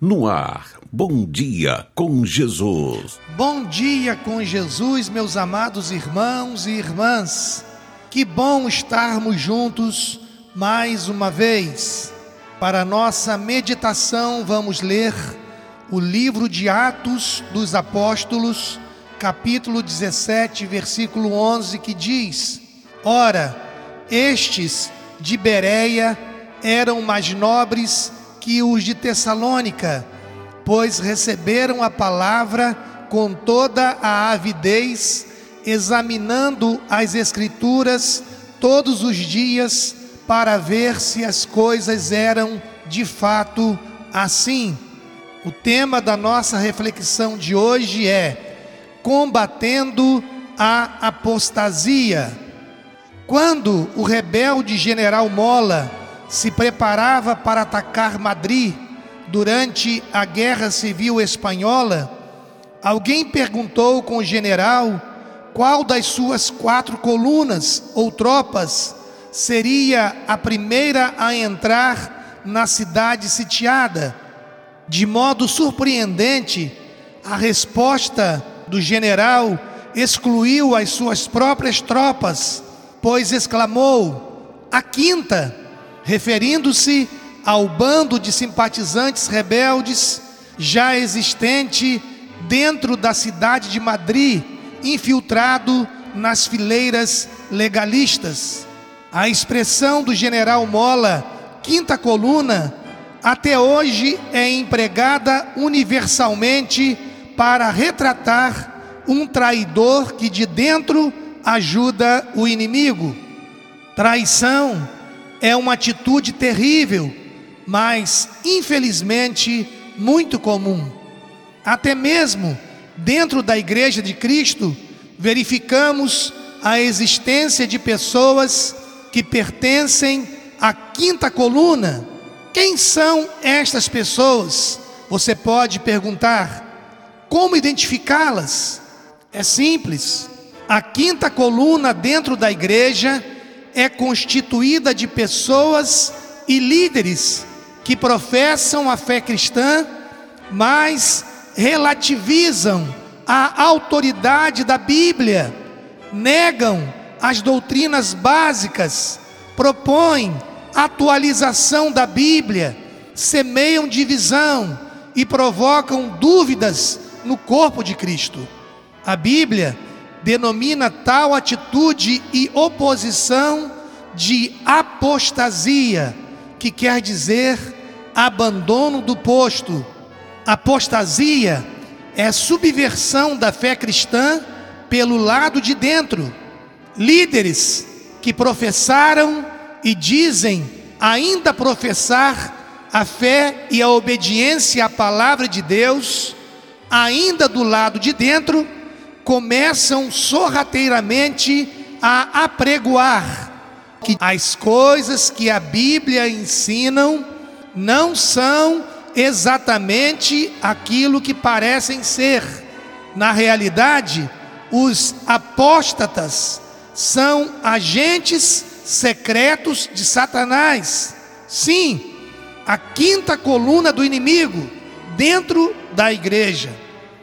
No ar, bom dia com Jesus. Bom dia com Jesus, meus amados irmãos e irmãs. Que bom estarmos juntos mais uma vez. Para nossa meditação, vamos ler o livro de Atos dos Apóstolos, capítulo 17, versículo 11, que diz: Ora, estes de Bereia eram mais nobres que os de Tessalônica, pois receberam a palavra com toda a avidez, examinando as Escrituras todos os dias para ver se as coisas eram de fato assim. O tema da nossa reflexão de hoje é combatendo a apostasia. Quando o rebelde general Mola se preparava para atacar Madrid durante a Guerra Civil Espanhola, alguém perguntou com o general qual das suas quatro colunas ou tropas seria a primeira a entrar na cidade sitiada. De modo surpreendente, a resposta do general excluiu as suas próprias tropas, pois exclamou: a quinta referindo-se ao bando de simpatizantes rebeldes já existente dentro da cidade de Madrid, infiltrado nas fileiras legalistas. A expressão do general Mola, quinta coluna, até hoje é empregada universalmente para retratar um traidor que de dentro ajuda o inimigo. Traição é uma atitude terrível, mas infelizmente muito comum. Até mesmo dentro da igreja de Cristo, verificamos a existência de pessoas que pertencem à quinta coluna. Quem são estas pessoas? Você pode perguntar. Como identificá-las? É simples. A quinta coluna dentro da igreja é constituída de pessoas e líderes que professam a fé cristã, mas relativizam a autoridade da Bíblia, negam as doutrinas básicas, propõem atualização da Bíblia, semeiam divisão e provocam dúvidas no corpo de Cristo. A Bíblia denomina tal atitude e oposição de apostasia, que quer dizer abandono do posto. Apostasia é subversão da fé cristã pelo lado de dentro. Líderes que professaram e dizem ainda professar a fé e a obediência à palavra de Deus, ainda do lado de dentro, começam sorrateiramente a apregoar que as coisas que a Bíblia ensinam não são exatamente aquilo que parecem ser. Na realidade, os apóstatas são agentes secretos de Satanás. Sim, a quinta coluna do inimigo dentro da igreja.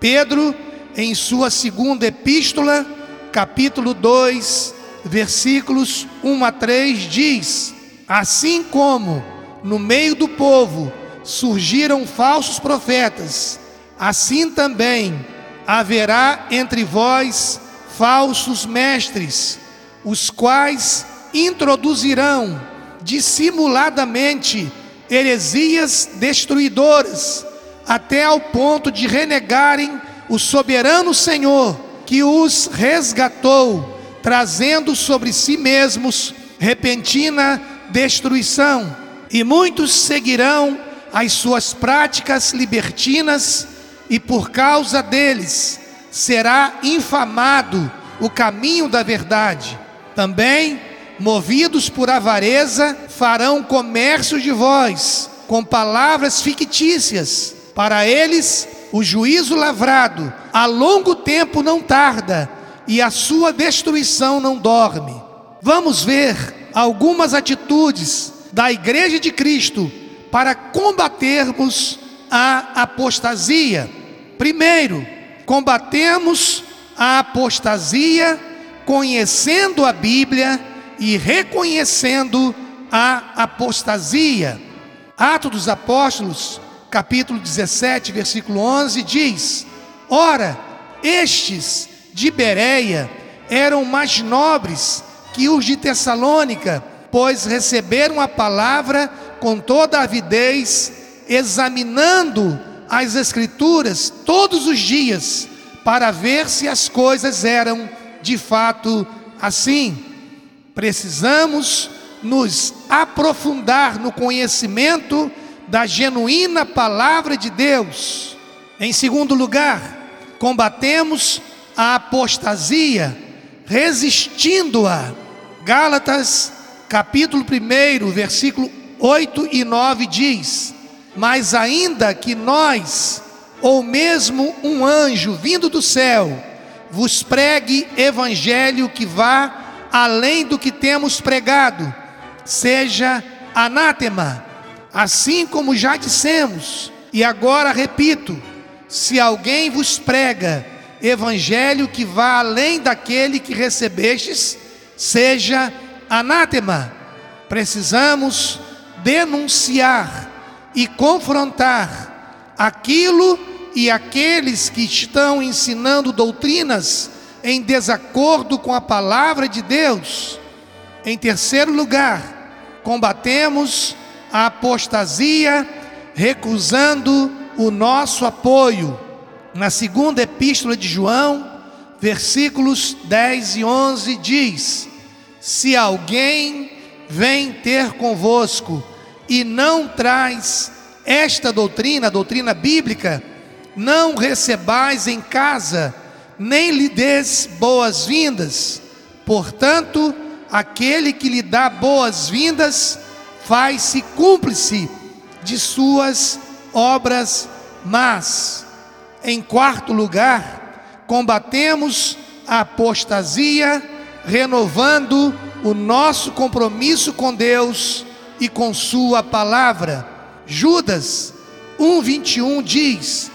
Pedro em sua segunda epístola, capítulo 2, versículos 1 a 3, diz: Assim como no meio do povo surgiram falsos profetas, assim também haverá entre vós falsos mestres, os quais introduzirão dissimuladamente heresias destruidoras, até ao ponto de renegarem o soberano Senhor que os resgatou, trazendo sobre si mesmos repentina destruição, e muitos seguirão as suas práticas libertinas, e por causa deles será infamado o caminho da verdade. Também, movidos por avareza, farão comércio de vós com palavras fictícias. Para eles, o juízo lavrado a longo tempo não tarda e a sua destruição não dorme. Vamos ver algumas atitudes da Igreja de Cristo para combatermos a apostasia. Primeiro, combatemos a apostasia conhecendo a Bíblia e reconhecendo a apostasia. Atos dos Apóstolos, capítulo 17, versículo 11 diz: Ora, estes de Bereia eram mais nobres que os de Tessalônica, pois receberam a palavra com toda avidez, examinando as Escrituras todos os dias, para ver se as coisas eram de fato assim. Precisamos nos aprofundar no conhecimento da genuína palavra de Deus. Em segundo lugar, combatemos a apostasia, resistindo-a. Gálatas, capítulo 1, versículo 8 e 9 diz: Mas ainda que nós, ou mesmo um anjo vindo do céu, vos pregue evangelho que vá além do que temos pregado, seja anátema, assim como já dissemos, e agora repito: se alguém vos prega evangelho que vá além daquele que recebestes, seja anátema. Precisamos denunciar e confrontar aquilo e aqueles que estão ensinando doutrinas em desacordo com a palavra de Deus. Em terceiro lugar, combatemos a apostasia, recusando o nosso apoio. Na segunda epístola de João, versículos 10 e 11 diz: Se alguém vem ter convosco e não traz esta doutrina, a doutrina bíblica, não recebais em casa, nem lhe des boas-vindas. Portanto, aquele que lhe dá boas-vindas faz-se cúmplice de suas obras más. Em quarto lugar, combatemos a apostasia, renovando o nosso compromisso com Deus e com Sua palavra. Judas 1,21 diz: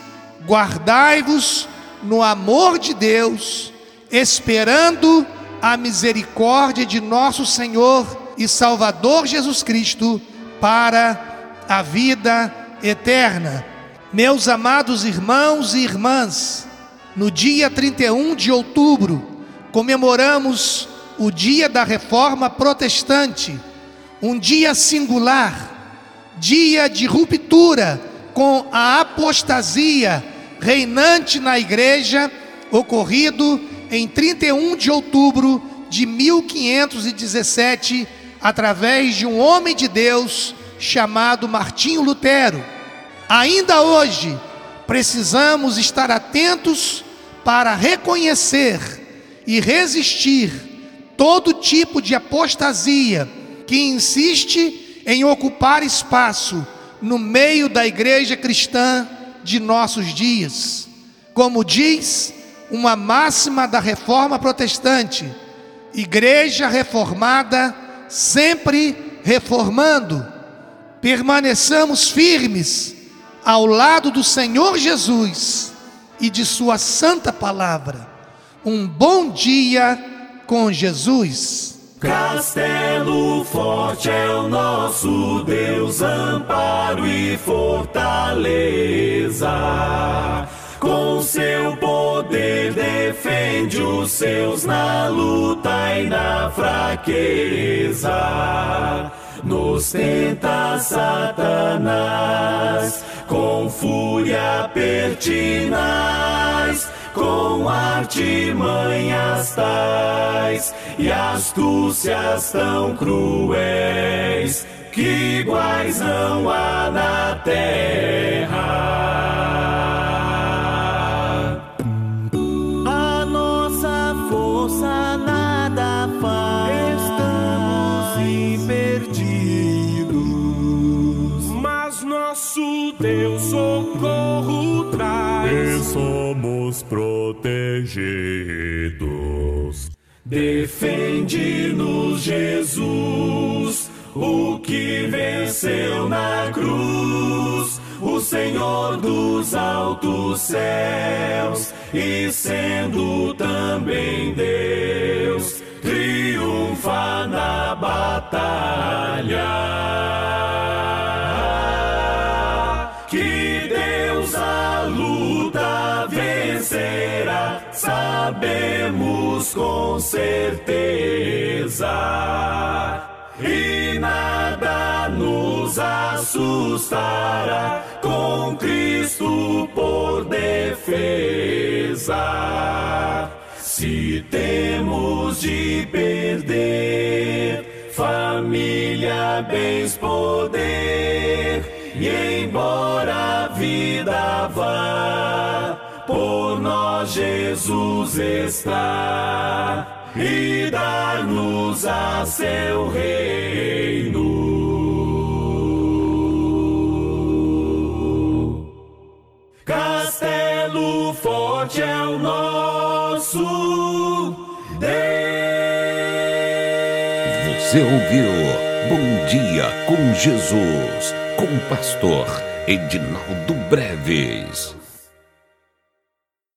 Guardai-vos no amor de Deus, esperando a misericórdia de nosso Senhor e Salvador Jesus Cristo para a vida eterna. Meus amados irmãos e irmãs, no dia 31 de outubro, comemoramos o dia da reforma protestante, um dia singular, dia de ruptura com a apostasia reinante na igreja, ocorrido em 31 de outubro de 1517, através de um homem de Deus chamado Martinho Lutero. Ainda hoje, precisamos estar atentos para reconhecer e resistir todo tipo de apostasia que insiste em ocupar espaço no meio da igreja cristã de nossos dias. Como diz uma máxima da reforma protestante: igreja reformada, sempre reformando. Permaneçamos firmes ao lado do Senhor Jesus e de Sua santa palavra. Um bom dia com Jesus. Castelo forte é o nosso Deus, amparo e fortaleza. Com seu poder defende os seus na luta e na fraqueza. Nos tenta Satanás com fúria pertinaz com artimanhas tais e astúcias tão cruéis que iguais não há na terra. Protegidos. Defende-nos, Jesus, o que venceu na cruz. o Senhor dos altos céus, e sendo também Deus, triunfa na batalha. Que Deus a sabemos com certeza. E nada nos assustará com Cristo por defesa. Se temos de perder família, bens, poder, e embora a vida vá, nós Jesus está e dar-nos a seu reino. Castelo forte é o nosso Deus. Você ouviu Bom Dia com Jesus, com o pastor Edinaldo Breves.